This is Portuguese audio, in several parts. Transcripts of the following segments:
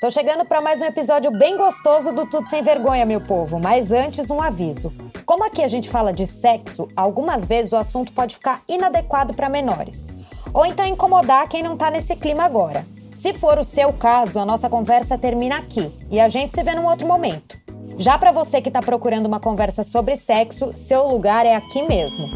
Tô chegando para mais um episódio bem gostoso do Tudo Sem Vergonha, meu povo. Mas antes, um aviso. Como aqui a gente fala de sexo, algumas vezes o assunto pode ficar inadequado para menores. Ou então incomodar quem não tá nesse clima agora. Se for o seu caso, a nossa conversa termina aqui e a gente se vê num outro momento. Já para você que está procurando uma conversa sobre sexo, seu lugar é aqui mesmo.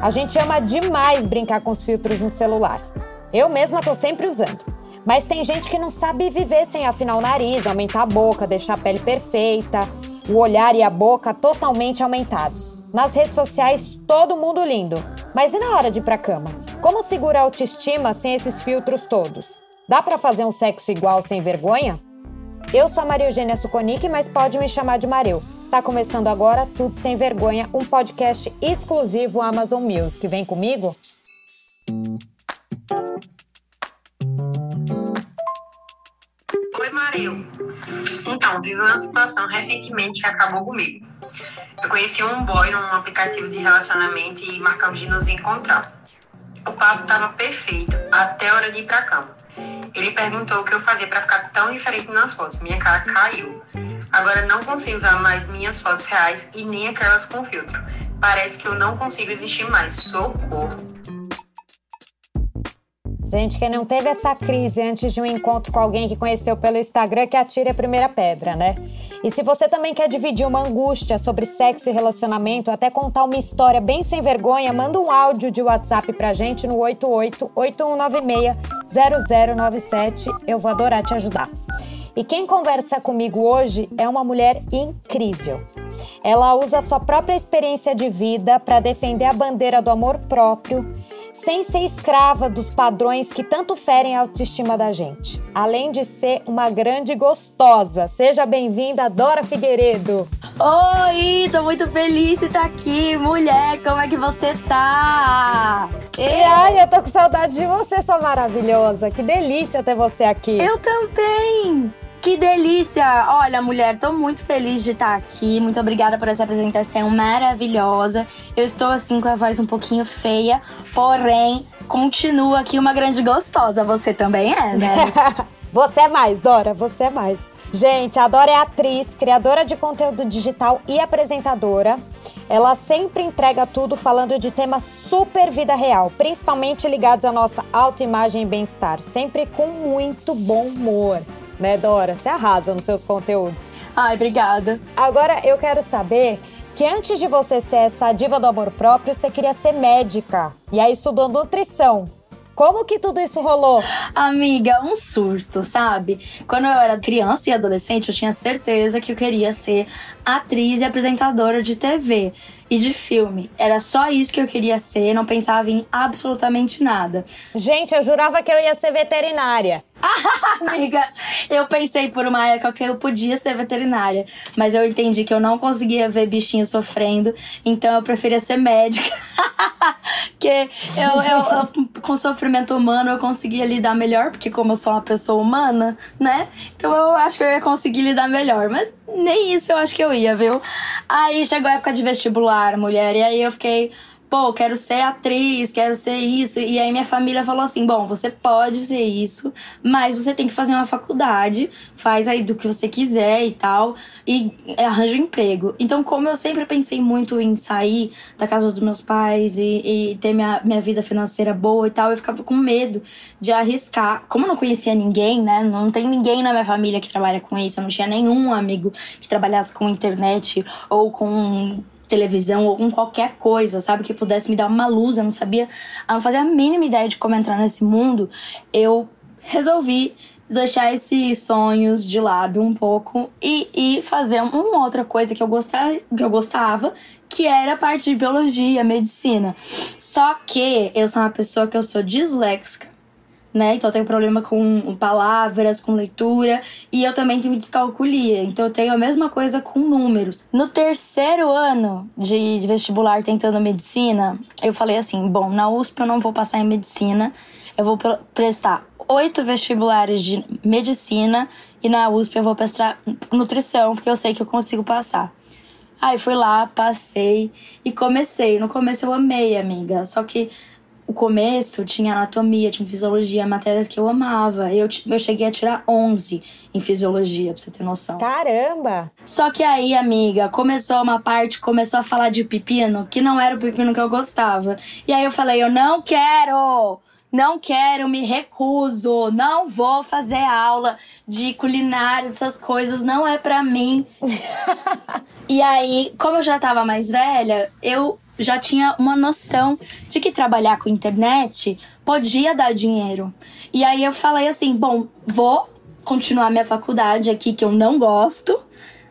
A gente ama demais brincar com os filtros no celular. Eu mesma tô sempre usando. Mas tem gente que não sabe viver sem afinar o nariz, aumentar a boca, deixar a pele perfeita, o olhar e a boca totalmente aumentados. Nas redes sociais, todo mundo lindo. Mas e na hora de ir pra cama? Como segurar a autoestima sem esses filtros todos? Dá para fazer um sexo igual sem vergonha? Eu sou a Maria Eugênia Suconic, mas pode me chamar de Mareu. Tá começando agora Tudo Sem Vergonha, um podcast exclusivo Amazon Music. Vem comigo? Oi, Mareu. Então, vivi uma situação recentemente que acabou comigo. Eu conheci um boy num aplicativo de relacionamento e marcamos de nos encontrar. O papo estava perfeito, até a hora de ir pra cama. Ele perguntou o que eu fazia para ficar tão diferente nas fotos. Minha cara caiu. Agora não consigo usar mais minhas fotos reais e nem aquelas com filtro. Parece que eu não consigo existir mais. Socorro. Gente, quem não teve essa crise antes de um encontro com alguém que conheceu pelo Instagram, que atire a primeira pedra, né? E se você também quer dividir uma angústia sobre sexo e relacionamento, até contar uma história bem sem vergonha, manda um áudio de WhatsApp pra gente no 8881960097. Eu vou adorar te ajudar. E quem conversa comigo hoje é uma mulher incrível. Ela usa a sua própria experiência de vida para defender a bandeira do amor próprio sem ser escrava dos padrões que tanto ferem a autoestima da gente. Além de ser uma grande gostosa. Seja bem-vinda, Dora Figueiredo. Oi, tô muito feliz de estar aqui. Mulher, como é que você tá? E ai, eu tô com saudade de você, sua maravilhosa. Que delícia ter você aqui. Eu também. Que delícia! Olha, mulher, tô muito feliz de estar aqui. Muito obrigada por essa apresentação maravilhosa. Eu estou assim com a voz um pouquinho feia, porém, continua aqui uma grande gostosa. Você também é, né? Você é mais, Dora, você é mais. Gente, a Dora é atriz, criadora de conteúdo digital e apresentadora. Ela sempre entrega tudo falando de temas super vida real, principalmente ligados à nossa autoimagem e bem-estar, sempre com muito bom humor né, Dora? Você arrasa nos seus conteúdos. Ai, obrigada. Agora eu quero saber que antes de você ser essa diva do amor próprio, você queria ser médica. E aí estudou nutrição. Como que tudo isso rolou? Amiga, um surto, sabe? Quando eu era criança e adolescente, eu tinha certeza que eu queria ser atriz e apresentadora de TV e de filme. Era só isso que eu queria ser, não pensava em absolutamente nada. Gente, eu jurava que eu ia ser veterinária. Amiga, eu pensei por uma época que eu podia ser veterinária, mas eu entendi que eu não conseguia ver bichinho sofrendo, então eu preferia ser médica. que eu, eu, eu, com sofrimento humano eu conseguia lidar melhor, porque como eu sou uma pessoa humana, né? Então eu acho que eu ia conseguir lidar melhor, mas nem isso eu acho que eu ia, viu? Aí chegou a época de vestibular, mulher, e aí eu fiquei pô, quero ser atriz, quero ser isso. E aí minha família falou assim: bom, você pode ser isso, mas você tem que fazer uma faculdade, faz aí do que você quiser e tal, e arranja um emprego. Então, como eu sempre pensei muito em sair da casa dos meus pais e, e ter minha, minha vida financeira boa e tal, eu ficava com medo de arriscar. Como eu não conhecia ninguém, né? Não tem ninguém na minha família que trabalha com isso, eu não tinha nenhum amigo que trabalhasse com internet ou com televisão ou com qualquer coisa, sabe? Que pudesse me dar uma luz. Eu não sabia, eu não fazia a mínima ideia de como entrar nesse mundo. Eu resolvi deixar esses sonhos de lado um pouco e, e fazer uma outra coisa que eu, gostava, que eu gostava, que era a parte de biologia, medicina. Só que eu sou uma pessoa que eu sou disléxica né? Então eu tenho problema com palavras, com leitura e eu também tenho descalculia. Então eu tenho a mesma coisa com números. No terceiro ano de, vestibular tentando medicina, eu falei assim: bom, na USP eu não vou passar em medicina, eu vou prestar oito vestibulares de medicina e na USP eu vou prestar nutrição, porque eu sei que eu consigo passar. Aí fui lá, passei e comecei. No começo eu amei, amiga. Só que o começo tinha anatomia, tinha fisiologia, matérias que eu amava. Eu, eu cheguei a tirar 11 em fisiologia, pra você ter noção. Caramba! Só que aí, amiga, começou uma parte, começou a falar de pepino, que não era o pepino que eu gostava. E aí eu falei, eu não quero! Não quero, me recuso, não vou fazer aula de culinária, dessas coisas, não é para mim. e aí, como eu já tava mais velha, eu já tinha uma noção de que trabalhar com internet podia dar dinheiro. E aí eu falei assim: bom, vou continuar minha faculdade aqui que eu não gosto,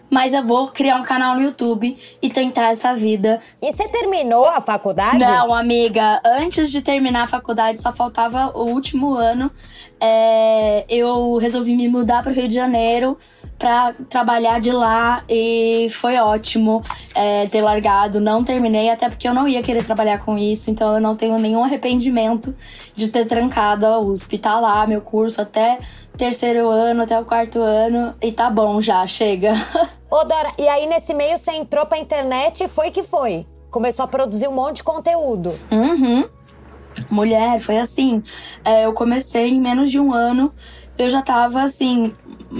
mas eu vou criar um canal no YouTube e tentar essa vida. E você terminou a faculdade? Não, amiga. Antes de terminar a faculdade, só faltava o último ano. É, eu resolvi me mudar para o Rio de Janeiro para trabalhar de lá e foi ótimo é, ter largado. Não terminei, até porque eu não ia querer trabalhar com isso, então eu não tenho nenhum arrependimento de ter trancado a USP. Tá lá meu curso até terceiro ano, até o quarto ano, e tá bom já, chega. Ô Dora, e aí nesse meio você entrou pra internet e foi que foi? Começou a produzir um monte de conteúdo. Uhum. Mulher, foi assim. É, eu comecei em menos de um ano, eu já tava assim,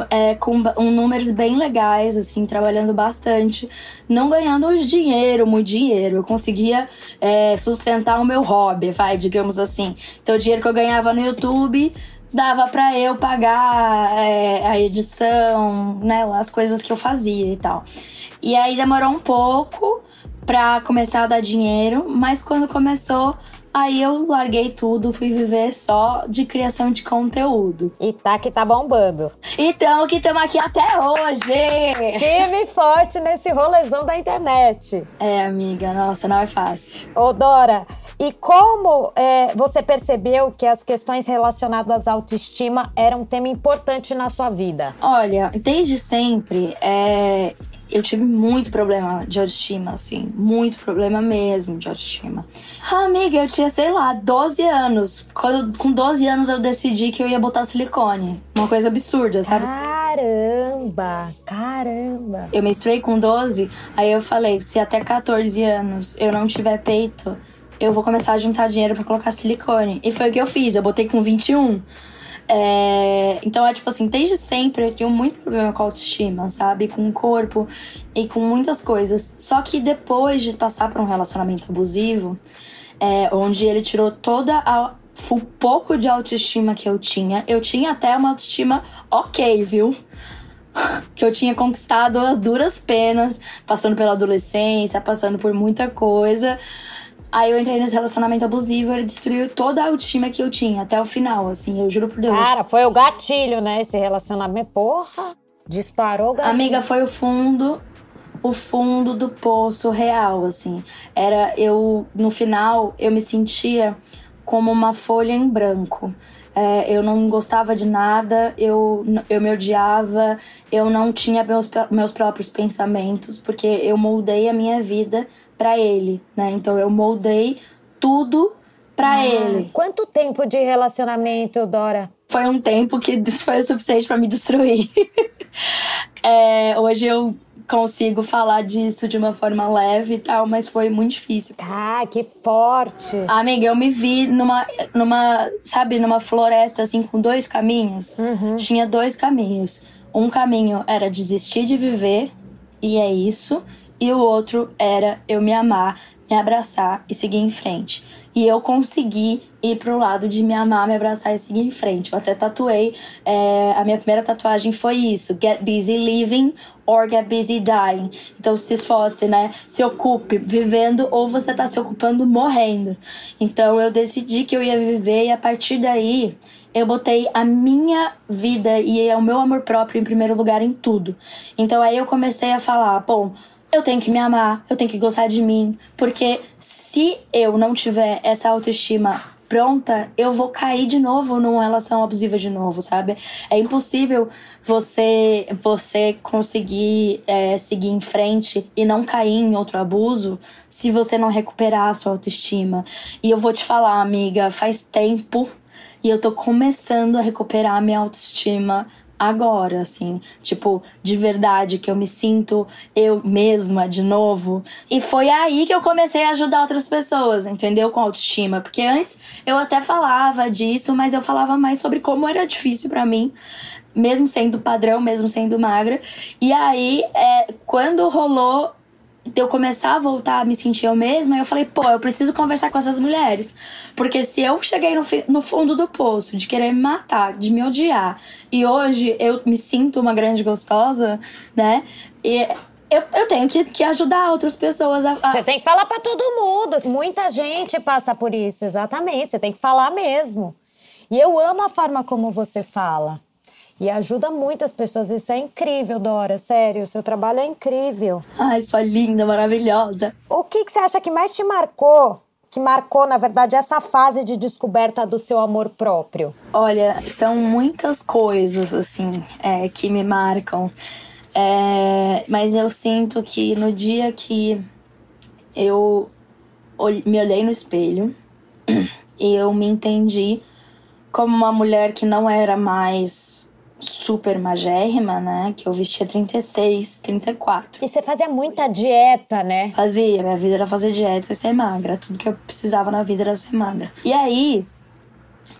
é, com um, números bem legais, assim, trabalhando bastante, não ganhando dinheiro, muito dinheiro. Eu conseguia é, sustentar o meu hobby, vai, digamos assim. Então, o dinheiro que eu ganhava no YouTube dava para eu pagar é, a edição, né, as coisas que eu fazia e tal. E aí demorou um pouco pra começar a dar dinheiro, mas quando começou, Aí eu larguei tudo, fui viver só de criação de conteúdo. E tá que tá bombando. Então, que estamos aqui até hoje! Firme forte nesse rolezão da internet. É, amiga, nossa, não é fácil. Ô, Dora, e como é, você percebeu que as questões relacionadas à autoestima eram um tema importante na sua vida? Olha, desde sempre, é, eu tive muito problema de autoestima, assim. Muito problema mesmo de autoestima. Ah, amiga, eu tinha, sei lá, 12 anos. Quando, com 12 anos eu decidi que eu ia botar silicone. Uma coisa absurda, sabe? Caramba! Caramba! Eu menstruei com 12, aí eu falei: se até 14 anos eu não tiver peito, eu vou começar a juntar dinheiro para colocar silicone. E foi o que eu fiz. Eu botei com 21. É, então é tipo assim, desde sempre eu tenho muito problema com autoestima, sabe? Com o corpo e com muitas coisas. Só que depois de passar por um relacionamento abusivo, é, onde ele tirou toda a o pouco de autoestima que eu tinha, eu tinha até uma autoestima ok, viu? que eu tinha conquistado as duras penas, passando pela adolescência, passando por muita coisa. Aí eu entrei nesse relacionamento abusivo, ele destruiu toda a autoestima que eu tinha, até o final, assim, eu juro por Deus. Cara, foi o gatilho, né? Esse relacionamento. Porra, disparou o gatilho. Amiga, foi o fundo, o fundo do poço real, assim. Era eu, no final, eu me sentia como uma folha em branco. É, eu não gostava de nada, eu, eu me odiava, eu não tinha meus, meus próprios pensamentos, porque eu moldei a minha vida para ele, né? Então eu moldei tudo para ah, ele. Quanto tempo de relacionamento, Dora? Foi um tempo que foi o suficiente para me destruir. é, hoje eu consigo falar disso de uma forma leve e tal, mas foi muito difícil. Ah, que forte! Amiga, eu me vi numa, numa sabe, numa floresta assim com dois caminhos. Uhum. Tinha dois caminhos. Um caminho era desistir de viver, e é isso e o outro era eu me amar, me abraçar e seguir em frente. E eu consegui ir pro lado de me amar, me abraçar e seguir em frente. Eu até tatuei, é, a minha primeira tatuagem foi isso: Get busy living or get busy dying. Então, se esforce, né? Se ocupe vivendo ou você tá se ocupando morrendo. Então, eu decidi que eu ia viver e a partir daí eu botei a minha vida e o meu amor próprio em primeiro lugar em tudo. Então, aí eu comecei a falar, bom eu tenho que me amar, eu tenho que gostar de mim, porque se eu não tiver essa autoestima pronta, eu vou cair de novo numa relação abusiva de novo, sabe? É impossível você você conseguir é, seguir em frente e não cair em outro abuso se você não recuperar a sua autoestima. E eu vou te falar, amiga, faz tempo e eu tô começando a recuperar a minha autoestima agora, assim, tipo, de verdade, que eu me sinto eu mesma de novo. E foi aí que eu comecei a ajudar outras pessoas, entendeu? Com autoestima. Porque antes eu até falava disso, mas eu falava mais sobre como era difícil para mim. Mesmo sendo padrão, mesmo sendo magra. E aí, é, quando rolou de eu começar a voltar a me sentir eu mesma, eu falei, pô, eu preciso conversar com essas mulheres. Porque se eu cheguei no, no fundo do poço de querer me matar, de me odiar, e hoje eu me sinto uma grande gostosa, né? E eu, eu tenho que, que ajudar outras pessoas a, a. Você tem que falar para todo mundo. Muita gente passa por isso, exatamente. Você tem que falar mesmo. E eu amo a forma como você fala. E ajuda muitas pessoas. Isso é incrível, Dora. Sério, o seu trabalho é incrível. Ai, sua linda, maravilhosa. O que, que você acha que mais te marcou? Que marcou, na verdade, essa fase de descoberta do seu amor próprio? Olha, são muitas coisas, assim, é, que me marcam. É, mas eu sinto que no dia que eu me olhei no espelho e eu me entendi como uma mulher que não era mais super magérrima, né? Que eu vestia 36, 34. E você fazia muita dieta, né? Fazia. Minha vida era fazer dieta e ser magra. Tudo que eu precisava na vida era ser magra. E aí,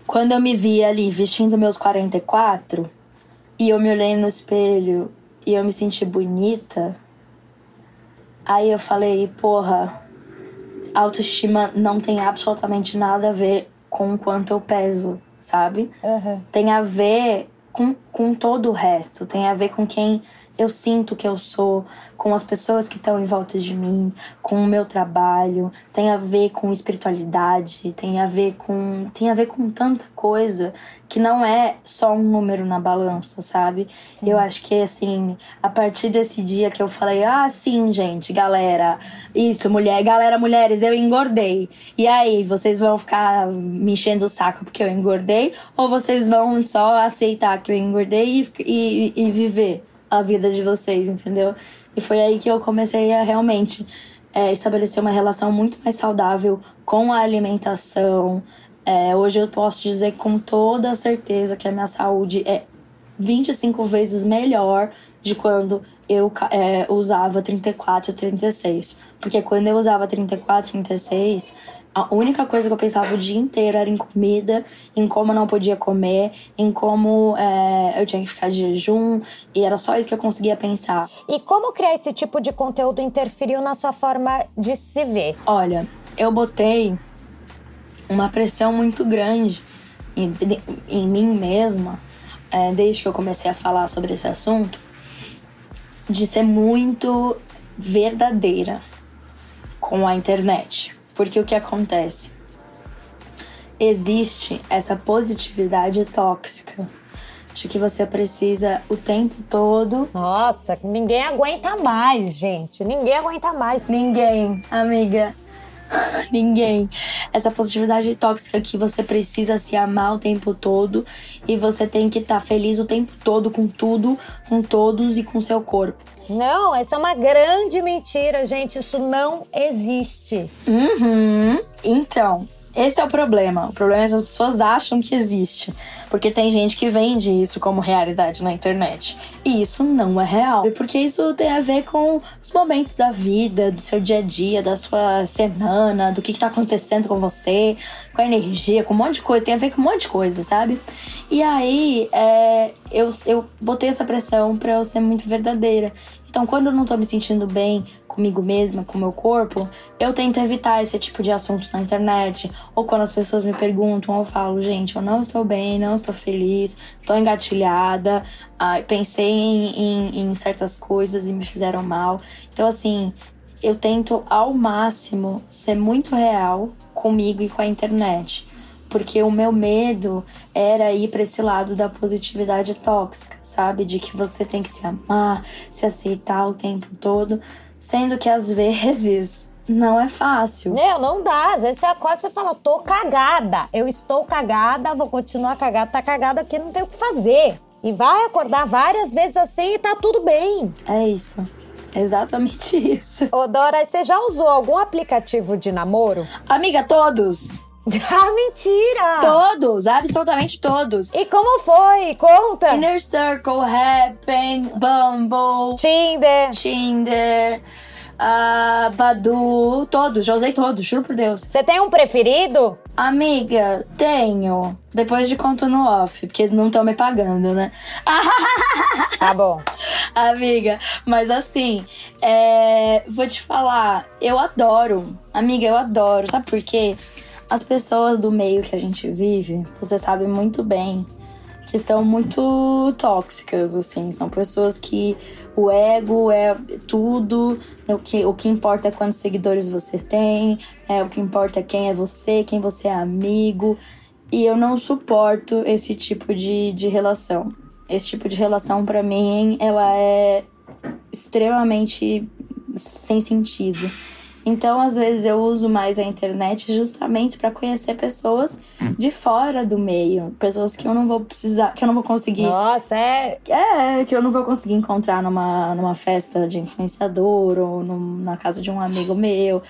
quando eu me vi ali vestindo meus 44 e eu me olhei no espelho e eu me senti bonita, aí eu falei, porra, autoestima não tem absolutamente nada a ver com o quanto eu peso, sabe? Uhum. Tem a ver com, com todo o resto, tem a ver com quem eu sinto que eu sou, com as pessoas que estão em volta de mim, com o meu trabalho, tem a ver com espiritualidade, tem a ver com tem a ver com tanta coisa que não é só um número na balança, sabe? Sim. Eu acho que assim, a partir desse dia que eu falei: "Ah, sim, gente, galera, isso, mulher, galera, mulheres, eu engordei". E aí, vocês vão ficar me enchendo o saco porque eu engordei ou vocês vão só aceitar que eu engordei e, e, e viver? A vida de vocês, entendeu? E foi aí que eu comecei a realmente é, estabelecer uma relação muito mais saudável com a alimentação. É, hoje eu posso dizer com toda certeza que a minha saúde é 25 vezes melhor de quando eu é, usava 34, 36. Porque quando eu usava 34, 36, a única coisa que eu pensava o dia inteiro era em comida, em como eu não podia comer, em como é, eu tinha que ficar de jejum, e era só isso que eu conseguia pensar. E como criar esse tipo de conteúdo interferiu na sua forma de se ver? Olha, eu botei uma pressão muito grande em, em mim mesma, é, desde que eu comecei a falar sobre esse assunto, de ser muito verdadeira com a internet. Porque o que acontece? Existe essa positividade tóxica de que você precisa o tempo todo. Nossa, ninguém aguenta mais, gente. Ninguém aguenta mais. Ninguém, amiga. Ninguém. Essa positividade tóxica que você precisa se amar o tempo todo e você tem que estar tá feliz o tempo todo com tudo, com todos e com seu corpo. Não, essa é uma grande mentira, gente. Isso não existe. Uhum. Então, esse é o problema. O problema é que as pessoas acham que existe. Porque tem gente que vende isso como realidade na internet. E isso não é real. Porque isso tem a ver com os momentos da vida, do seu dia a dia, da sua semana, do que, está acontecendo com você, com a energia, com um monte de coisa. Tem a ver com um monte de coisa, sabe? E aí, é, eu, eu botei essa pressão pra eu ser muito verdadeira. Então, quando eu não tô me sentindo bem comigo mesma, com o meu corpo, eu tento evitar esse tipo de assunto na internet. Ou quando as pessoas me perguntam, eu falo, gente, eu não estou bem, não estou feliz, estou engatilhada, ah, pensei em, em, em certas coisas e me fizeram mal. Então, assim, eu tento ao máximo ser muito real comigo e com a internet porque o meu medo era ir para esse lado da positividade tóxica, sabe? De que você tem que se amar, se aceitar o tempo todo, sendo que às vezes não é fácil. Não, não dá. Às vezes você acorda e você fala, tô cagada. Eu estou cagada, vou continuar cagada, tá cagada aqui, não tem o que fazer. E vai acordar várias vezes assim e tá tudo bem. É isso. Exatamente isso. Ô, Dora, você já usou algum aplicativo de namoro? Amiga, todos. Ah, mentira! Todos! Absolutamente todos. E como foi? Conta! Inner Circle, Happen, Bumble, Tinder. Tinder, uh, Badu, todos, já usei todos, juro por Deus. Você tem um preferido? Amiga, tenho. Depois de conto no off, porque não estão me pagando, né? Tá bom. Amiga, mas assim, é, vou te falar, eu adoro. Amiga, eu adoro. Sabe por quê? As pessoas do meio que a gente vive, você sabe muito bem, que são muito tóxicas, assim. São pessoas que o ego é tudo, o que, o que importa é quantos seguidores você tem, é, o que importa é quem é você, quem você é amigo. E eu não suporto esse tipo de, de relação. Esse tipo de relação, para mim, ela é extremamente sem sentido. Então, às vezes, eu uso mais a internet justamente para conhecer pessoas de fora do meio. Pessoas que eu não vou precisar, que eu não vou conseguir. Nossa, é. É, que eu não vou conseguir encontrar numa, numa festa de influenciador ou num- na casa de um amigo meu.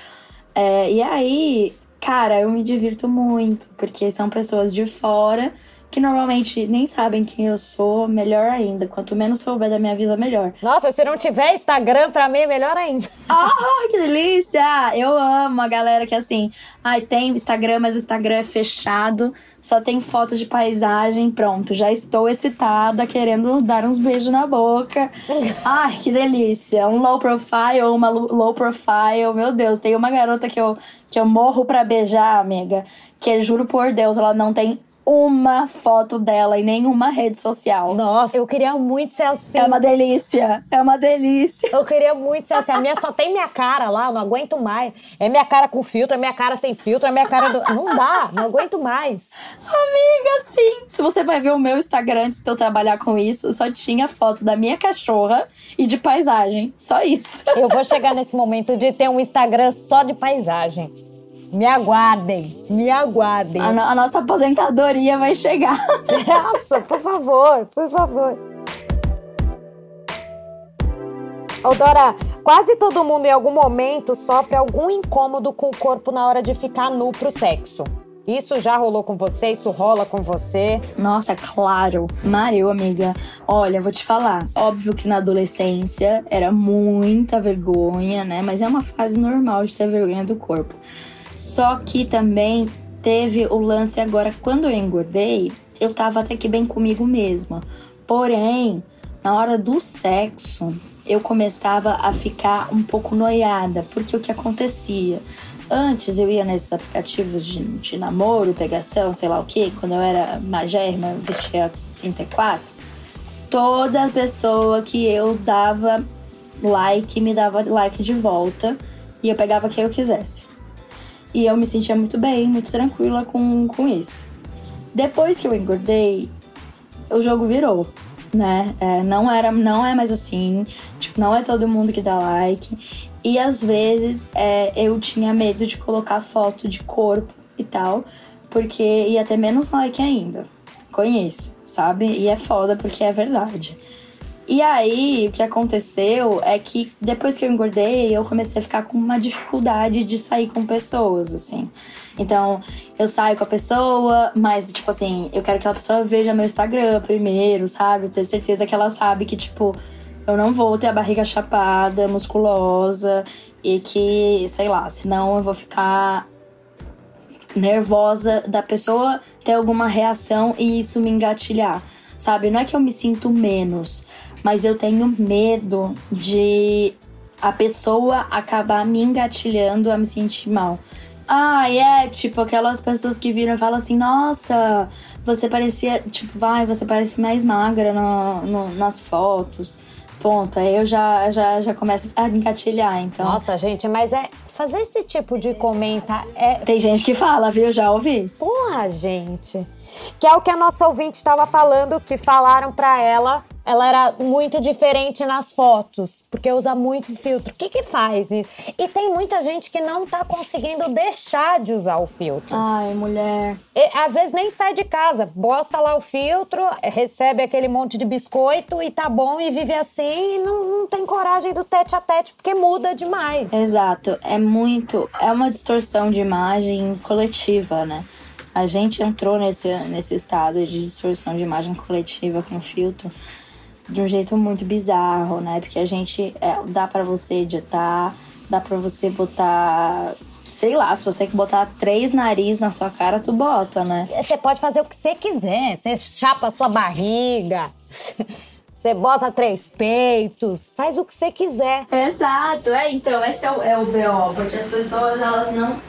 É, e aí, cara, eu me divirto muito, porque são pessoas de fora que normalmente nem sabem quem eu sou, melhor ainda. Quanto menos souber da minha vida, melhor. Nossa, se não tiver Instagram, pra mim melhor ainda. Ah, que delícia! Eu amo a galera que assim, ai, tem Instagram, mas o Instagram é fechado, só tem foto de paisagem, pronto, já estou excitada, querendo dar uns beijos na boca. Ai, que delícia! Um low profile, uma lo- low profile, meu Deus, tem uma garota que eu, que eu morro pra beijar, amiga, que juro por Deus, ela não tem uma foto dela em nenhuma rede social. Nossa, eu queria muito ser assim. É uma delícia, é uma delícia. Eu queria muito ser assim. A minha só tem minha cara lá, eu não aguento mais. É minha cara com filtro, é minha cara sem filtro, é minha cara do. Não dá, não aguento mais. Amiga, sim. Se você vai ver o meu Instagram antes de eu trabalhar com isso, só tinha foto da minha cachorra e de paisagem. Só isso. Eu vou chegar nesse momento de ter um Instagram só de paisagem. Me aguardem, me aguardem. A, no- a nossa aposentadoria vai chegar. Nossa, por favor, por favor. Ô, Dora, quase todo mundo em algum momento sofre algum incômodo com o corpo na hora de ficar nu pro sexo. Isso já rolou com você? Isso rola com você? Nossa, claro. Mario, amiga. Olha, vou te falar. Óbvio que na adolescência era muita vergonha, né? Mas é uma fase normal de ter vergonha do corpo. Só que também teve o lance agora, quando eu engordei, eu tava até que bem comigo mesma. Porém, na hora do sexo, eu começava a ficar um pouco noiada, porque o que acontecia? Antes eu ia nesses aplicativos de, de namoro, pegação, sei lá o que, quando eu era magérrima, eu vestia 34. Toda pessoa que eu dava like me dava like de volta e eu pegava quem eu quisesse. E eu me sentia muito bem, muito tranquila com, com isso. Depois que eu engordei, o jogo virou, né? É, não era, não é mais assim. Tipo, não é todo mundo que dá like. E às vezes é, eu tinha medo de colocar foto de corpo e tal, porque ia ter menos like ainda. Conheço, sabe? E é foda porque é verdade. E aí, o que aconteceu é que depois que eu engordei, eu comecei a ficar com uma dificuldade de sair com pessoas, assim. Então, eu saio com a pessoa, mas, tipo assim, eu quero que a pessoa veja meu Instagram primeiro, sabe? Ter certeza que ela sabe que, tipo, eu não vou ter a barriga chapada, musculosa, e que, sei lá, senão eu vou ficar nervosa da pessoa ter alguma reação e isso me engatilhar, sabe? Não é que eu me sinto menos, mas eu tenho medo de a pessoa acabar me engatilhando a me sentir mal. Ah, é tipo aquelas pessoas que viram e falam assim: Nossa, você parecia, tipo, vai, você parece mais magra no, no- nas fotos. Ponto. Aí eu já, já, já começo a engatilhar. Então, Nossa, gente, mas é. Fazer esse tipo de comentário é. tem gente que fala, viu? Já ouvi. Porra, gente. Que é o que a nossa ouvinte estava falando, que falaram pra ela. Ela era muito diferente nas fotos, porque usa muito filtro. O que que faz isso? E tem muita gente que não tá conseguindo deixar de usar o filtro. Ai, mulher. E, às vezes nem sai de casa, bosta lá o filtro, recebe aquele monte de biscoito e tá bom e vive assim e não, não tem coragem do tete a tete, porque muda demais. Exato, é muito. É uma distorção de imagem coletiva, né? A gente entrou nesse, nesse estado de distorção de imagem coletiva com filtro de um jeito muito bizarro, né? Porque a gente é, dá para você editar, dá para você botar sei lá, se você quer botar três nariz na sua cara, tu bota, né? Você pode fazer o que você quiser. Você chapa a sua barriga. Você bota três peitos, faz o que você quiser. Exato, é então, esse é o, é o BO, porque as pessoas elas não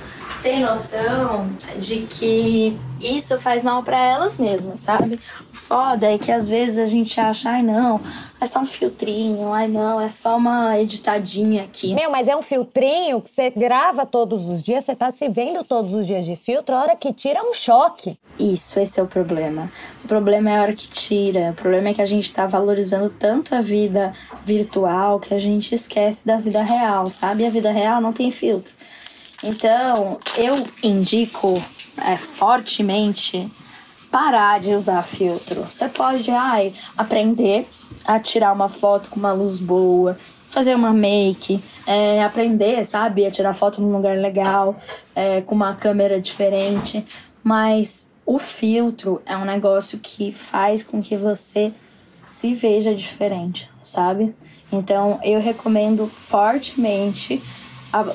têm noção de que isso faz mal para elas mesmas, sabe? O foda é que às vezes a gente acha, ai não, é só um filtrinho, ai não, é só uma editadinha aqui. Meu, mas é um filtrinho que você grava todos os dias, você tá se vendo todos os dias de filtro, a hora que tira é um choque. Isso, esse é o problema. O problema é a hora que tira. O problema é que a gente tá valorizando tanto a vida virtual que a gente esquece da vida real, sabe? A vida real não tem filtro. Então, eu indico é, fortemente parar de usar filtro. Você pode ai, aprender a tirar uma foto com uma luz boa, fazer uma make, é, aprender, sabe, a tirar foto num lugar legal, é, com uma câmera diferente. Mas o filtro é um negócio que faz com que você se veja diferente, sabe? Então eu recomendo fortemente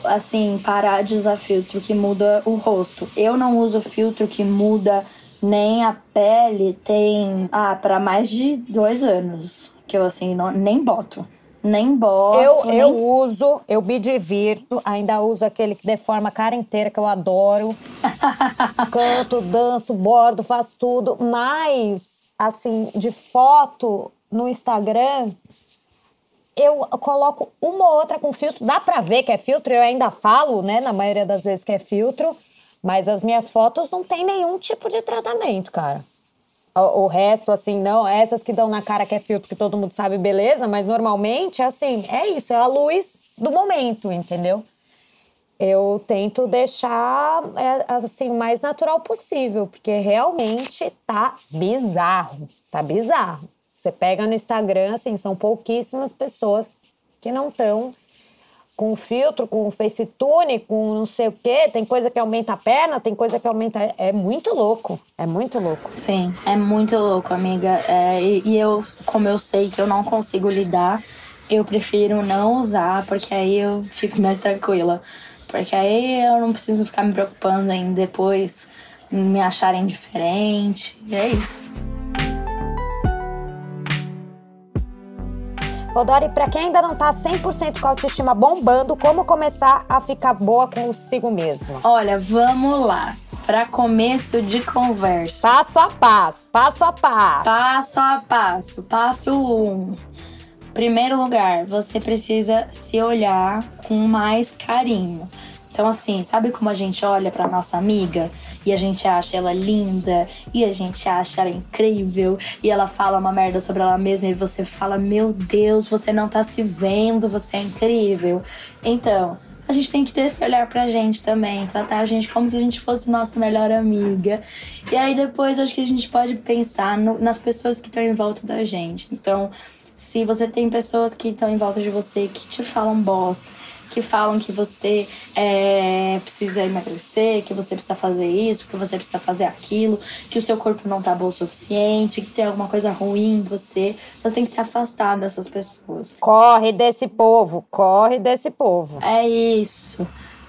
assim, parar de usar filtro que muda o rosto. Eu não uso filtro que muda nem a pele, tem, ah, para mais de dois anos. Que eu, assim, não, nem boto. Nem boto. Eu, nem... eu uso, eu me divirto, ainda uso aquele que deforma a cara inteira, que eu adoro. Canto, danço, bordo, faço tudo. Mas, assim, de foto no Instagram, eu coloco uma ou outra com filtro. Dá pra ver que é filtro, eu ainda falo, né, na maioria das vezes que é filtro. Mas as minhas fotos não tem nenhum tipo de tratamento, cara. O, o resto, assim, não. Essas que dão na cara que é filtro, que todo mundo sabe, beleza. Mas normalmente, assim, é isso. É a luz do momento, entendeu? Eu tento deixar, é, assim, mais natural possível. Porque realmente tá bizarro. Tá bizarro. Você pega no Instagram, assim, são pouquíssimas pessoas que não estão com filtro, com facetune, com não sei o quê. Tem coisa que aumenta a perna, tem coisa que aumenta. É muito louco. É muito louco. Sim, é muito louco, amiga. É, e, e eu, como eu sei que eu não consigo lidar, eu prefiro não usar, porque aí eu fico mais tranquila. Porque aí eu não preciso ficar me preocupando em depois me acharem diferente. E é isso. Odori, para quem ainda não tá 100% com a autoestima bombando, como começar a ficar boa consigo mesma? Olha, vamos lá. Para começo de conversa. Passo a passo, passo a passo. Passo a passo. Passo um. Primeiro lugar, você precisa se olhar com mais carinho. Então, assim, sabe como a gente olha para nossa amiga e a gente acha ela linda e a gente acha ela incrível e ela fala uma merda sobre ela mesma e você fala: Meu Deus, você não tá se vendo, você é incrível. Então, a gente tem que ter esse olhar pra gente também, tratar a gente como se a gente fosse nossa melhor amiga. E aí depois acho que a gente pode pensar no, nas pessoas que estão em volta da gente. Então, se você tem pessoas que estão em volta de você que te falam bosta, que falam que você é, precisa emagrecer, que você precisa fazer isso, que você precisa fazer aquilo, que o seu corpo não tá bom o suficiente, que tem alguma coisa ruim em você. Você tem que se afastar dessas pessoas. Corre desse povo, corre desse povo. É isso.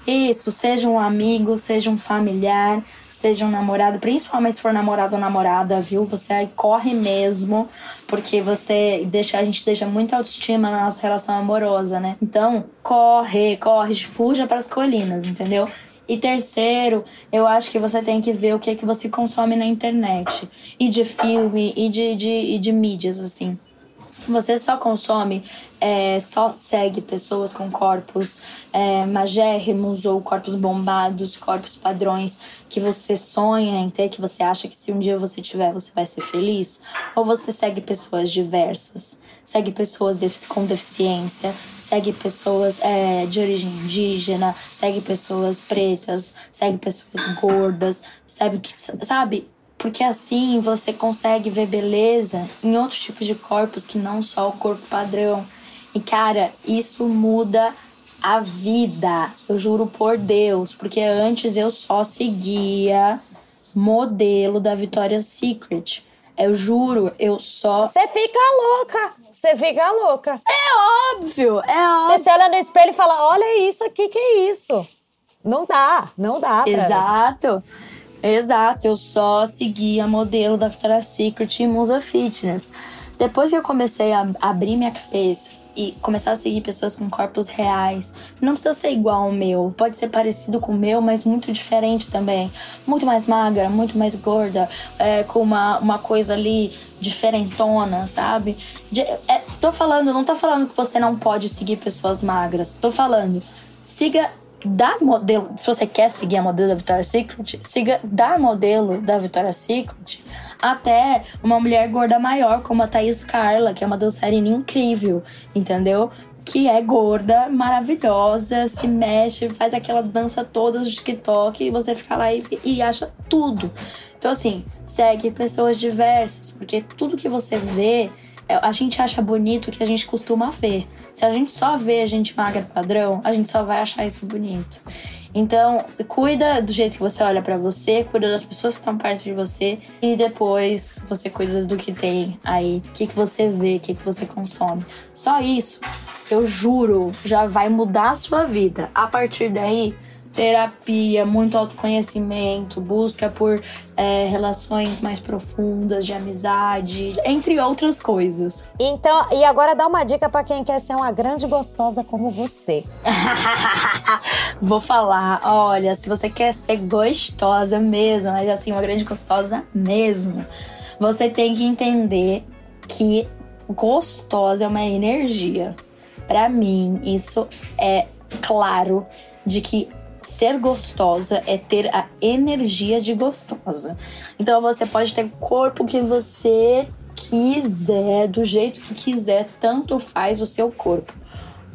Isso, seja um amigo, seja um familiar, seja um namorado, principalmente se for namorado ou namorada, viu? Você aí corre mesmo, porque você deixa, a gente deixa muita autoestima na nossa relação amorosa, né? Então, corre, corre, fuja para as colinas, entendeu? E terceiro, eu acho que você tem que ver o que é que você consome na internet. E de filme, e de, de, e de mídias, assim. Você só consome, é, só segue pessoas com corpos é, magérrimos ou corpos bombados, corpos padrões que você sonha em ter, que você acha que se um dia você tiver você vai ser feliz? Ou você segue pessoas diversas, segue pessoas com deficiência, segue pessoas é, de origem indígena, segue pessoas pretas, segue pessoas gordas, sabe porque assim você consegue ver beleza em outros tipos de corpos que não só o corpo padrão. E cara, isso muda a vida. Eu juro por Deus, porque antes eu só seguia modelo da Victoria's Secret. Eu juro, eu só. Você fica louca. Você fica louca. É óbvio, é óbvio. Você se olha no espelho e fala: olha isso aqui, que é isso? Não dá, não dá. Pra... Exato. Exato, eu só segui a modelo da Victoria's Secret e Musa Fitness. Depois que eu comecei a abrir minha cabeça e começar a seguir pessoas com corpos reais. Não precisa ser igual ao meu, pode ser parecido com o meu, mas muito diferente também. Muito mais magra, muito mais gorda, é, com uma, uma coisa ali diferentona, sabe? De, é, tô falando, não tô falando que você não pode seguir pessoas magras, tô falando, siga da modelo, se você quer seguir a modelo da Victoria's Secret, siga da modelo da Victoria's Secret até uma mulher gorda maior, como a Thaís Carla, que é uma dançarina incrível, entendeu? Que é gorda, maravilhosa, se mexe, faz aquela dança toda do TikTok e você fica lá e, e acha tudo. Então, assim, segue pessoas diversas, porque tudo que você vê a gente acha bonito o que a gente costuma ver. Se a gente só vê a gente magra padrão, a gente só vai achar isso bonito. Então, cuida do jeito que você olha para você, cuida das pessoas que estão perto de você e depois você cuida do que tem aí, o que, que você vê, o que, que você consome. Só isso, eu juro, já vai mudar a sua vida. A partir daí, terapia, muito autoconhecimento, busca por é, relações mais profundas de amizade, entre outras coisas. Então, e agora dá uma dica para quem quer ser uma grande gostosa como você. Vou falar, olha, se você quer ser gostosa mesmo, mas assim, uma grande gostosa mesmo, você tem que entender que gostosa é uma energia. Para mim, isso é claro de que ser gostosa é ter a energia de gostosa. Então você pode ter o corpo que você quiser, do jeito que quiser, tanto faz o seu corpo.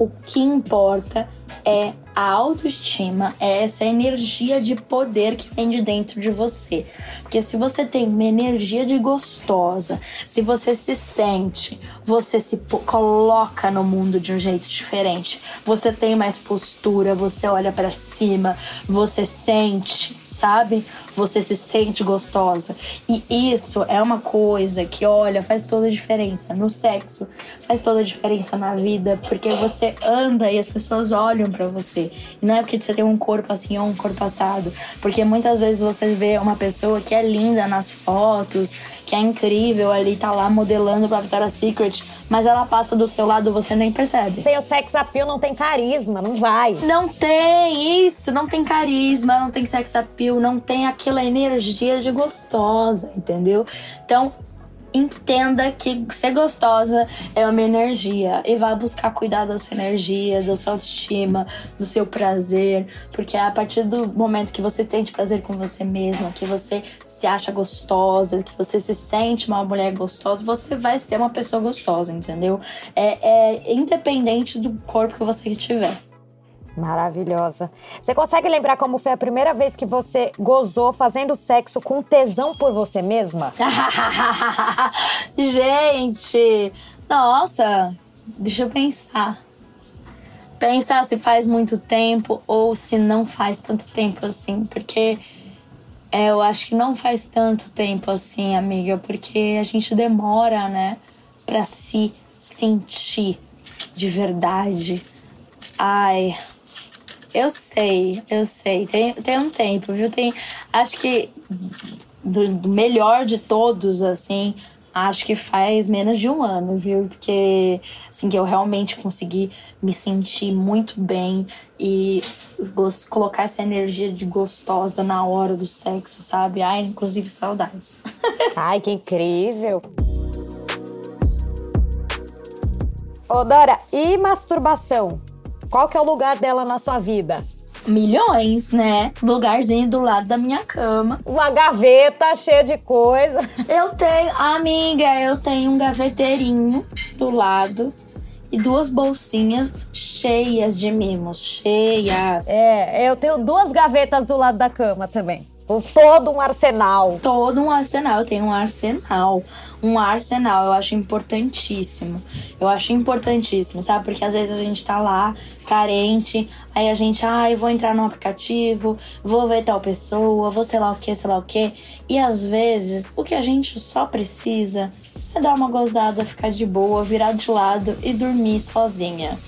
O que importa é a autoestima, é essa energia de poder que vem de dentro de você. Porque se você tem uma energia de gostosa, se você se sente, você se coloca no mundo de um jeito diferente. Você tem mais postura, você olha para cima, você sente, sabe? Você se sente gostosa. E isso é uma coisa que, olha, faz toda a diferença no sexo, faz toda a diferença na vida, porque você anda e as pessoas olham para você. E não é porque você tem um corpo assim ou um corpo assado. Porque muitas vezes você vê uma pessoa que é linda nas fotos, que é incrível ali, tá lá modelando pra Victoria's Secret, mas ela passa do seu lado você nem percebe. Tem o sex appeal, não tem carisma, não vai. Não tem isso, não tem carisma, não tem sex appeal, não tem aquela energia de gostosa, entendeu? Então, entenda que ser gostosa é uma energia e vá buscar cuidar da sua energia, da sua autoestima, do seu prazer, porque é a partir do momento que você tem de prazer com você mesma, que você se acha gostosa, que você se sente uma mulher gostosa, você vai ser uma pessoa gostosa, entendeu? É, é independente do corpo que você tiver. Maravilhosa. Você consegue lembrar como foi a primeira vez que você gozou fazendo sexo com tesão por você mesma? Gente, nossa, deixa eu pensar. Pensar se faz muito tempo ou se não faz tanto tempo assim, porque é, eu acho que não faz tanto tempo assim, amiga, porque a gente demora, né, para se sentir de verdade. Ai, eu sei, eu sei. Tem, tem um tempo, viu? Tem. Acho que do, do melhor de todos, assim, acho que faz menos de um ano, viu? Porque, assim, que eu realmente consegui me sentir muito bem e colocar essa energia de gostosa na hora do sexo, sabe? Ai, inclusive saudades. Ai, que incrível! Ô, Dora, e masturbação? Qual que é o lugar dela na sua vida? Milhões, né? Lugarzinho do lado da minha cama. Uma gaveta cheia de coisa. Eu tenho, amiga, eu tenho um gaveteirinho do lado e duas bolsinhas cheias de mimos, cheias. É, eu tenho duas gavetas do lado da cama também. Todo um arsenal. Todo um arsenal. Eu tenho um arsenal. Um arsenal. Eu acho importantíssimo. Eu acho importantíssimo, sabe? Porque às vezes a gente tá lá, carente, aí a gente, ai, ah, vou entrar no aplicativo, vou ver tal pessoa, vou sei lá o que, sei lá o que. E às vezes o que a gente só precisa é dar uma gozada, ficar de boa, virar de lado e dormir sozinha,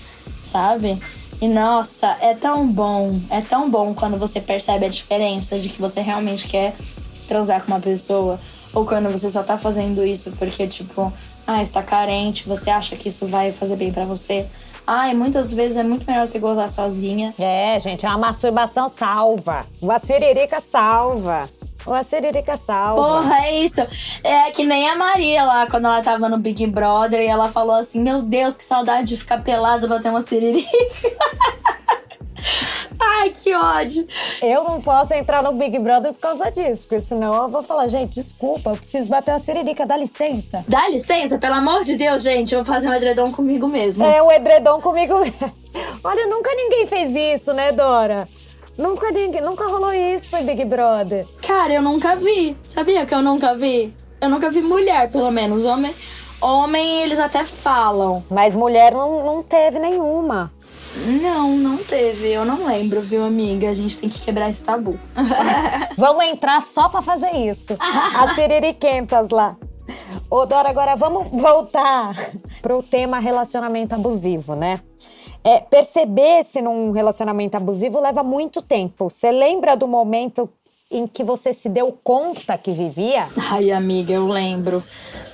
sabe? E nossa, é tão bom, é tão bom quando você percebe a diferença de que você realmente quer transar com uma pessoa ou quando você só tá fazendo isso porque, tipo, ah, está carente, você acha que isso vai fazer bem para você. Ai, muitas vezes é muito melhor você gozar sozinha. É, gente, a masturbação salva. Uma siririca salva. Uma siririca salva. Porra, é isso. É que nem a Maria lá, quando ela tava no Big Brother, e ela falou assim: Meu Deus, que saudade de ficar pelada pra ter uma siririca. Ai, que ódio. Eu não posso entrar no Big Brother por causa disso, porque senão eu vou falar, gente, desculpa, eu preciso bater uma siririca, dá licença. Dá licença, pelo amor de Deus, gente, eu vou fazer um edredom comigo mesmo. É, um edredom comigo mesmo. Olha, nunca ninguém fez isso, né, Dora? Nunca nunca rolou isso em Big Brother. Cara, eu nunca vi. Sabia que eu nunca vi? Eu nunca vi mulher, pelo menos. Homem, homem eles até falam. Mas mulher não, não teve nenhuma. Não, não teve. Eu não lembro, viu, amiga? A gente tem que quebrar esse tabu. vamos entrar só pra fazer isso. As siririquentas lá. Ô, Dora, agora vamos voltar pro tema relacionamento abusivo, né? É, perceber-se num relacionamento abusivo leva muito tempo. Você lembra do momento em que você se deu conta que vivia? Ai, amiga, eu lembro.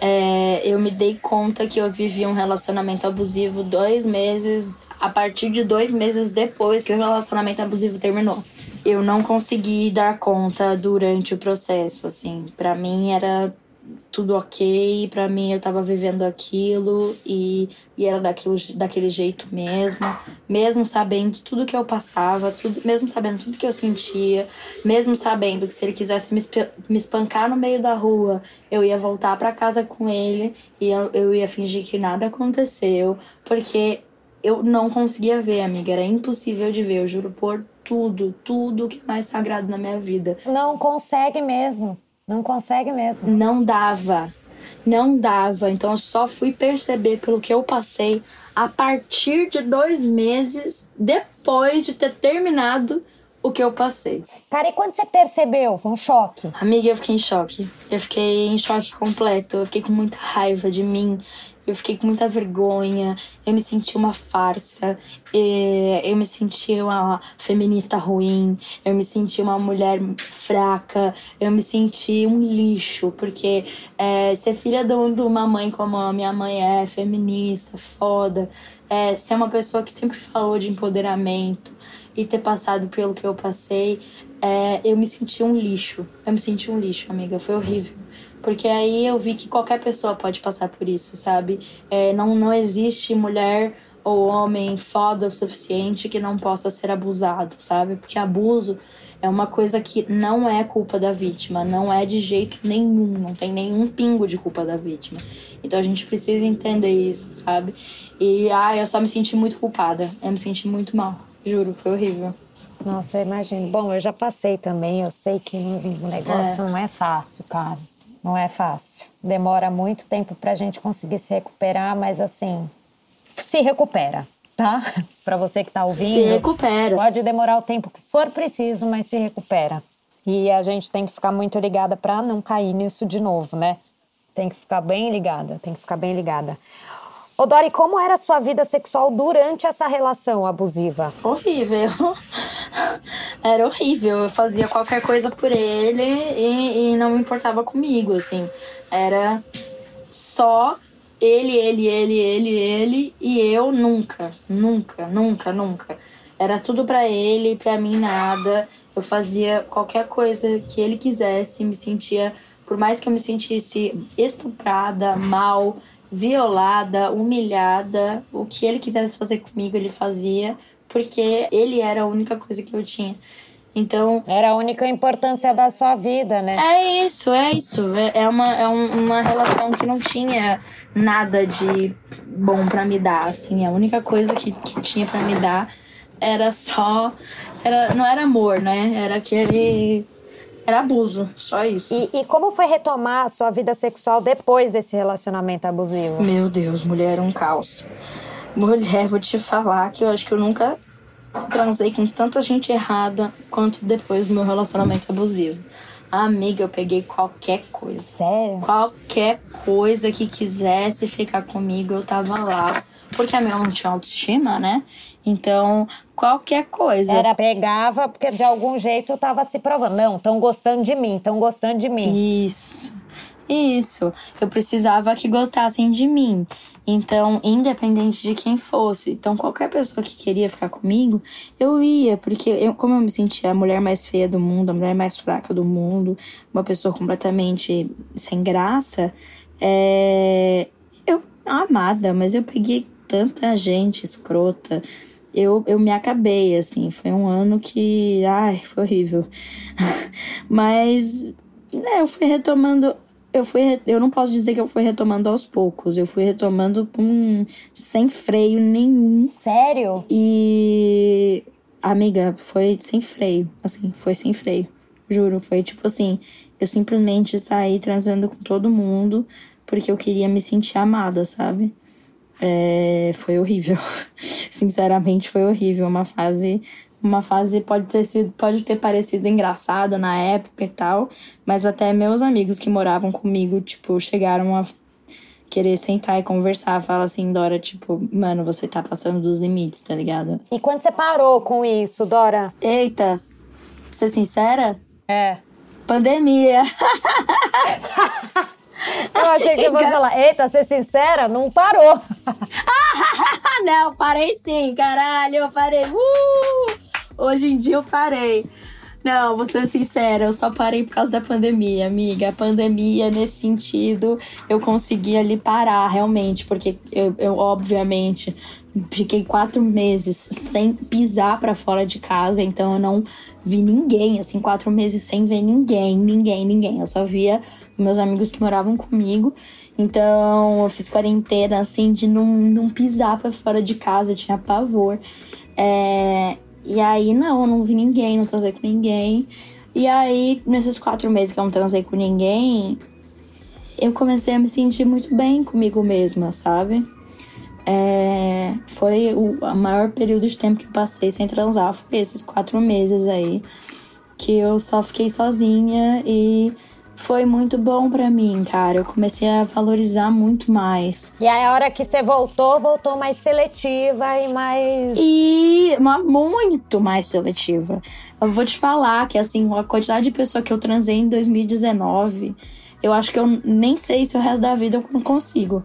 É, eu me dei conta que eu vivia um relacionamento abusivo dois meses a partir de dois meses depois que o relacionamento abusivo terminou. Eu não consegui dar conta durante o processo, assim. para mim era tudo ok, para mim eu tava vivendo aquilo e, e era daquilo, daquele jeito mesmo, mesmo sabendo tudo que eu passava, tudo, mesmo sabendo tudo que eu sentia, mesmo sabendo que se ele quisesse me, me espancar no meio da rua, eu ia voltar para casa com ele e eu, eu ia fingir que nada aconteceu, porque eu não conseguia ver, amiga. Era impossível de ver, eu juro por tudo, tudo que é mais sagrado na minha vida. Não consegue mesmo. Não consegue mesmo. Não dava. Não dava. Então eu só fui perceber pelo que eu passei a partir de dois meses depois de ter terminado o que eu passei. Cara, e quando você percebeu? Foi um choque? Amiga, eu fiquei em choque. Eu fiquei em choque completo. Eu fiquei com muita raiva de mim. Eu fiquei com muita vergonha, eu me senti uma farsa, eu me senti uma feminista ruim, eu me senti uma mulher fraca, eu me senti um lixo, porque é, ser filha de uma mãe como a minha mãe é, feminista, foda, é, ser uma pessoa que sempre falou de empoderamento e ter passado pelo que eu passei, é, eu me senti um lixo. Eu me senti um lixo, amiga. Foi horrível. Porque aí eu vi que qualquer pessoa pode passar por isso, sabe? É, não, não existe mulher ou homem foda o suficiente que não possa ser abusado, sabe? Porque abuso é uma coisa que não é culpa da vítima, não é de jeito nenhum, não tem nenhum pingo de culpa da vítima. Então a gente precisa entender isso, sabe? E ah, eu só me senti muito culpada, eu me senti muito mal, juro, foi horrível. Nossa, imagino. Bom, eu já passei também, eu sei que o negócio é. não é fácil, cara. Não é fácil. Demora muito tempo para a gente conseguir se recuperar, mas assim, se recupera, tá? para você que está ouvindo. Se recupera. Pode demorar o tempo que for preciso, mas se recupera. E a gente tem que ficar muito ligada para não cair nisso de novo, né? Tem que ficar bem ligada, tem que ficar bem ligada. Ô Dori, como era a sua vida sexual durante essa relação abusiva? Horrível. Era horrível. Eu fazia qualquer coisa por ele e, e não me importava comigo, assim. Era só ele, ele, ele, ele, ele e eu nunca, nunca, nunca, nunca. Era tudo para ele, para mim nada. Eu fazia qualquer coisa que ele quisesse, me sentia, por mais que eu me sentisse estuprada, mal, violada, humilhada, o que ele quisesse fazer comigo, ele fazia, porque ele era a única coisa que eu tinha. Então. Era a única importância da sua vida, né? É isso, é isso. É, é uma, é uma relação que não tinha nada de bom para me dar, assim. A única coisa que, que tinha para me dar era só. Era, não era amor, né? Era aquele Era abuso, só isso. E, e como foi retomar a sua vida sexual depois desse relacionamento abusivo? Meu Deus, mulher, era um caos. Mulher, vou te falar que eu acho que eu nunca transei com tanta gente errada quanto depois do meu relacionamento abusivo. Amiga, eu peguei qualquer coisa. Sério? Qualquer coisa que quisesse ficar comigo, eu tava lá. Porque a minha não tinha autoestima, né? Então, qualquer coisa. Era pegava porque de algum jeito tava se provando. Não, estão gostando de mim, estão gostando de mim. Isso. Isso. Eu precisava que gostassem de mim. Então, independente de quem fosse. Então, qualquer pessoa que queria ficar comigo, eu ia. Porque, eu, como eu me sentia a mulher mais feia do mundo, a mulher mais fraca do mundo, uma pessoa completamente sem graça, é, eu, amada, mas eu peguei tanta gente escrota. Eu, eu me acabei, assim. Foi um ano que. Ai, foi horrível. mas. né, eu fui retomando eu fui eu não posso dizer que eu fui retomando aos poucos. Eu fui retomando com sem freio nenhum. Sério? E amiga, foi sem freio, assim, foi sem freio. Juro, foi tipo assim, eu simplesmente saí transando com todo mundo porque eu queria me sentir amada, sabe? É, foi horrível. Sinceramente, foi horrível. Uma fase uma fase pode ter sido, pode ter parecido engraçada na época e tal, mas até meus amigos que moravam comigo, tipo, chegaram a querer sentar e conversar, fala assim, Dora, tipo, mano, você tá passando dos limites, tá ligado? E quando você parou com isso, Dora? Eita, pra ser sincera? É. Pandemia. Eu achei que você ia falar, eita, ser sincera, não parou. não, parei sim, caralho, eu parei. Uh! Hoje em dia eu parei. Não, vou ser sincera, eu só parei por causa da pandemia, amiga. A pandemia, nesse sentido, eu consegui ali parar, realmente, porque eu, eu obviamente, fiquei quatro meses sem pisar para fora de casa, então eu não vi ninguém, assim, quatro meses sem ver ninguém, ninguém, ninguém. Eu só via meus amigos que moravam comigo. Então eu fiz quarentena, assim, de não, não pisar para fora de casa, eu tinha pavor. É, e aí, não, eu não vi ninguém, não transei com ninguém. E aí, nesses quatro meses que eu não transei com ninguém, eu comecei a me sentir muito bem comigo mesma, sabe? É, foi o maior período de tempo que eu passei sem transar, foi esses quatro meses aí. Que eu só fiquei sozinha e foi muito bom para mim, cara. Eu comecei a valorizar muito mais. E aí, a hora que você voltou, voltou mais seletiva e mais. E uma, muito mais seletiva. Eu vou te falar que, assim, a quantidade de pessoa que eu transei em 2019, eu acho que eu nem sei se o resto da vida eu consigo.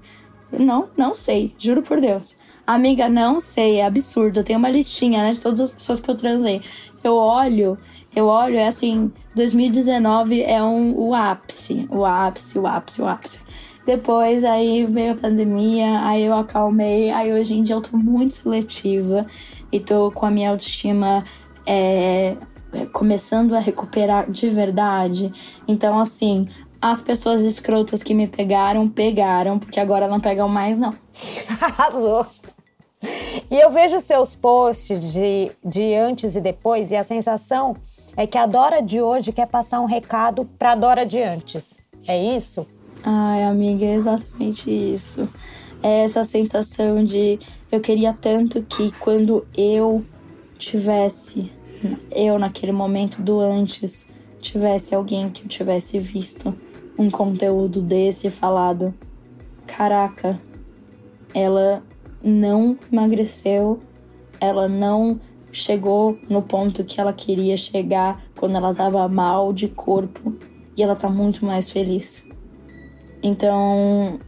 Não, não sei, juro por Deus. Amiga, não sei, é absurdo. Eu tenho uma listinha, né, de todas as pessoas que eu transei. Eu olho eu olho, é assim, 2019 é um, o ápice, o ápice, o ápice, o ápice. Depois aí veio a pandemia, aí eu acalmei, aí hoje em dia eu tô muito seletiva e tô com a minha autoestima é, começando a recuperar de verdade. Então, assim, as pessoas escrotas que me pegaram, pegaram, porque agora não pegam mais, não. Arrasou! E eu vejo seus posts de, de antes e depois, e a sensação é que a Dora de hoje quer passar um recado pra Dora de antes. É isso? Ai, amiga, é exatamente isso. É essa sensação de eu queria tanto que quando eu tivesse, eu naquele momento do antes, tivesse alguém que eu tivesse visto um conteúdo desse e falado: caraca, ela não emagreceu, ela não chegou no ponto que ela queria chegar quando ela estava mal de corpo e ela tá muito mais feliz. Então,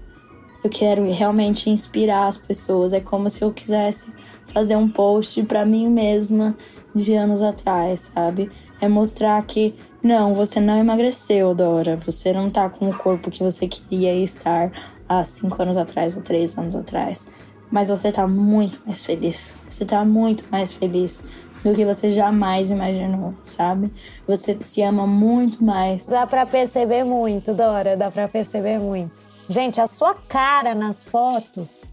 eu quero realmente inspirar as pessoas. É como se eu quisesse fazer um post para mim mesma de anos atrás, sabe? É mostrar que não, você não emagreceu, Dora. Você não tá com o corpo que você queria estar há cinco anos atrás ou três anos atrás mas você tá muito mais feliz. Você tá muito mais feliz do que você jamais imaginou, sabe? Você se ama muito mais. Dá pra perceber muito, Dora, dá pra perceber muito. Gente, a sua cara nas fotos,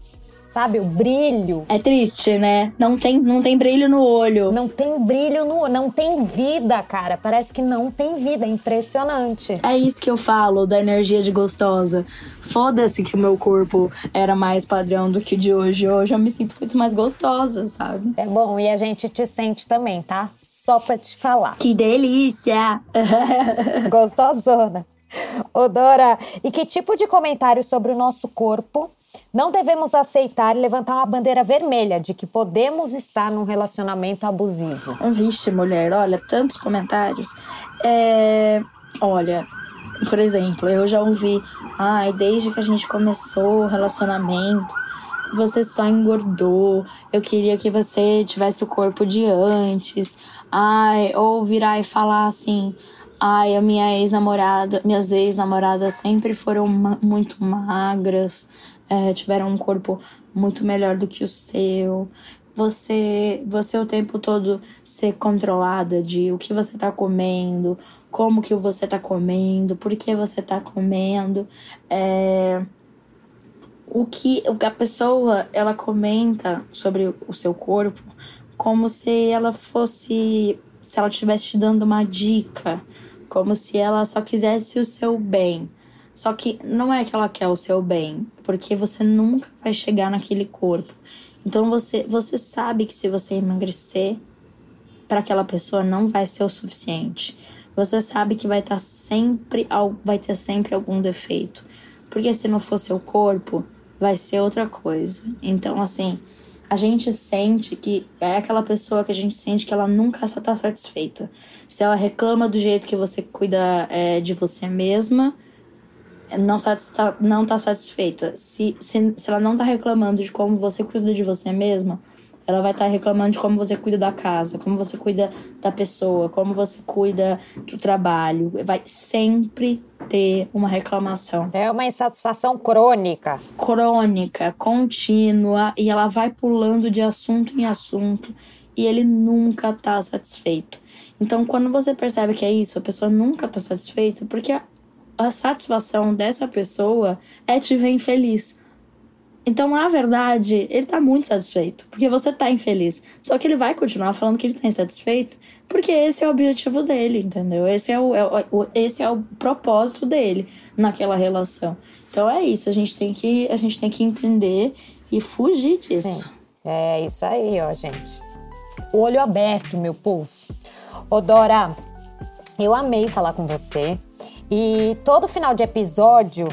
sabe? O brilho. É triste, né? Não tem, não tem brilho no olho. Não tem brilho no não tem vida, cara. Parece que não tem vida, é impressionante. É isso que eu falo da energia de gostosa. Foda-se que o meu corpo era mais padrão do que o de hoje. Hoje eu me sinto muito mais gostosa, sabe? É bom, e a gente te sente também, tá? Só pra te falar. Que delícia! Gostosona. Ô, Dora, e que tipo de comentário sobre o nosso corpo não devemos aceitar e levantar uma bandeira vermelha de que podemos estar num relacionamento abusivo? Vixe, mulher, olha, tantos comentários. É, olha, por exemplo, eu já ouvi, ai, desde que a gente começou o relacionamento, você só engordou, eu queria que você tivesse o corpo de antes. Ai, ou virar e falar assim, ai, a minha ex-namorada, minhas ex-namoradas sempre foram ma muito magras, é, tiveram um corpo muito melhor do que o seu. Você, você o tempo todo ser controlada de o que você tá comendo, como que você tá comendo, por que você tá comendo. É, o que, a pessoa ela comenta sobre o seu corpo como se ela fosse se ela estivesse te dando uma dica como se ela só quisesse o seu bem só que não é que ela quer o seu bem, porque você nunca vai chegar naquele corpo. Então você, você sabe que se você emagrecer, para aquela pessoa não vai ser o suficiente. Você sabe que vai estar tá sempre vai ter sempre algum defeito. Porque se não for seu corpo, vai ser outra coisa. Então assim, a gente sente que é aquela pessoa que a gente sente que ela nunca está satisfeita. Se ela reclama do jeito que você cuida é, de você mesma, não está não tá satisfeita, se, se, se ela não está reclamando de como você cuida de você mesma, ela vai estar tá reclamando de como você cuida da casa, como você cuida da pessoa, como você cuida do trabalho. Vai sempre ter uma reclamação. É uma insatisfação crônica. Crônica, contínua, e ela vai pulando de assunto em assunto e ele nunca tá satisfeito. Então, quando você percebe que é isso, a pessoa nunca tá satisfeita, porque a satisfação dessa pessoa é te ver infeliz. Então, na verdade, ele tá muito satisfeito, porque você tá infeliz. Só que ele vai continuar falando que ele tá insatisfeito, porque esse é o objetivo dele, entendeu? Esse é o, é o, esse é o propósito dele naquela relação. Então é isso, a gente tem que, a gente tem que entender e fugir disso. Sim. É isso aí, ó, gente. Olho aberto, meu povo. Ô, Dora, eu amei falar com você. E todo final de episódio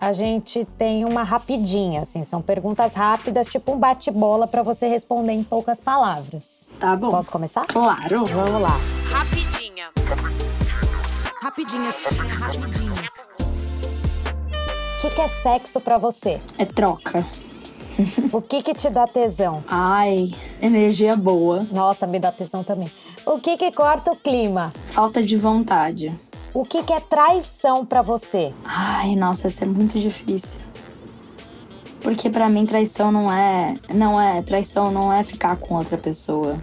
a gente tem uma rapidinha, assim, são perguntas rápidas, tipo um bate-bola para você responder em poucas palavras. Tá bom. Posso começar? Claro. Vamos lá. Rapidinha. Rapidinhas, rapidinhas. O que, que é sexo para você? É troca. O que que te dá tesão? Ai, energia boa. Nossa, me dá tesão também. O que que corta o clima? Falta de vontade. O que, que é traição para você? Ai, nossa, isso é muito difícil. Porque para mim traição não é, não é, traição não é ficar com outra pessoa.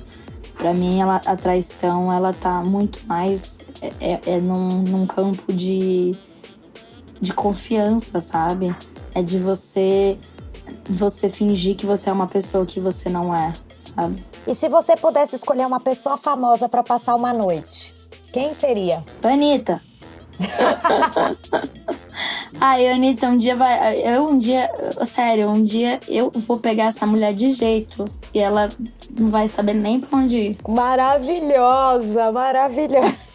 Para mim ela, a traição ela tá muito mais é, é, é num, num campo de de confiança, sabe? É de você você fingir que você é uma pessoa que você não é, sabe? E se você pudesse escolher uma pessoa famosa para passar uma noite? Quem seria? Anitta. Ai, Anitta, um dia vai. Eu um dia. Sério, um dia eu vou pegar essa mulher de jeito. E ela não vai saber nem pra onde ir. Maravilhosa, maravilhosa.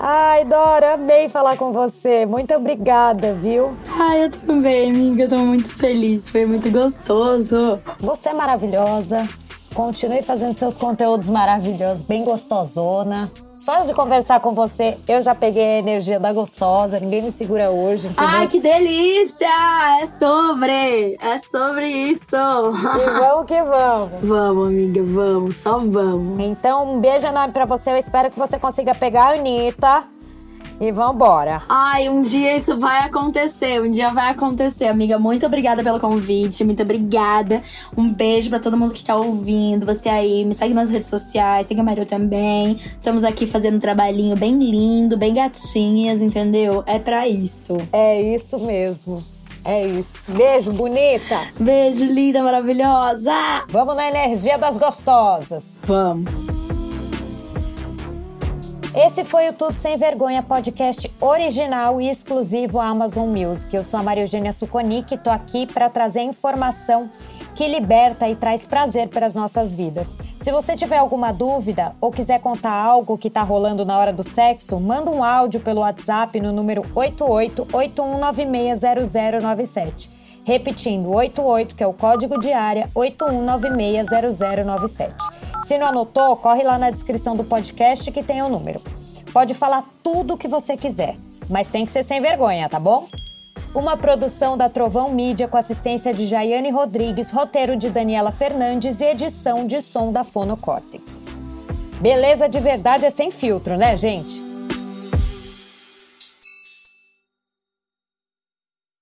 Ai, Dora, amei falar com você. Muito obrigada, viu? Ai, eu também, amiga. Eu tô muito feliz. Foi muito gostoso. Você é maravilhosa. Continue fazendo seus conteúdos maravilhosos, bem gostosona. Só de conversar com você, eu já peguei a energia da gostosa, ninguém me segura hoje, entendeu? Ai, que delícia! É sobre! É sobre isso! E vamos que vamos! Vamos, amiga, vamos, só vamos. Então, um beijo enorme pra você, eu espero que você consiga pegar a Anitta e vambora. Ai, um dia isso vai acontecer. Um dia vai acontecer, amiga. Muito obrigada pelo convite. Muito obrigada. Um beijo para todo mundo que tá ouvindo. Você aí, me segue nas redes sociais. Segue a Mario também. Estamos aqui fazendo um trabalhinho bem lindo, bem gatinhas, entendeu? É para isso. É isso mesmo. É isso. Beijo, bonita. Beijo, linda, maravilhosa. Vamos na energia das gostosas. Vamos. Esse foi o Tudo Sem Vergonha, podcast original e exclusivo à Amazon Music. Eu sou a Maria Eugênia Suconic e tô aqui para trazer informação que liberta e traz prazer para as nossas vidas. Se você tiver alguma dúvida ou quiser contar algo que está rolando na hora do sexo, manda um áudio pelo WhatsApp no número 8881960097. Repetindo, 88, que é o código de área, 81960097. Se não anotou, corre lá na descrição do podcast que tem o número. Pode falar tudo o que você quiser, mas tem que ser sem vergonha, tá bom? Uma produção da Trovão Mídia com assistência de Jaiane Rodrigues, roteiro de Daniela Fernandes e edição de som da Fonocórtex. Beleza de verdade é sem filtro, né, gente?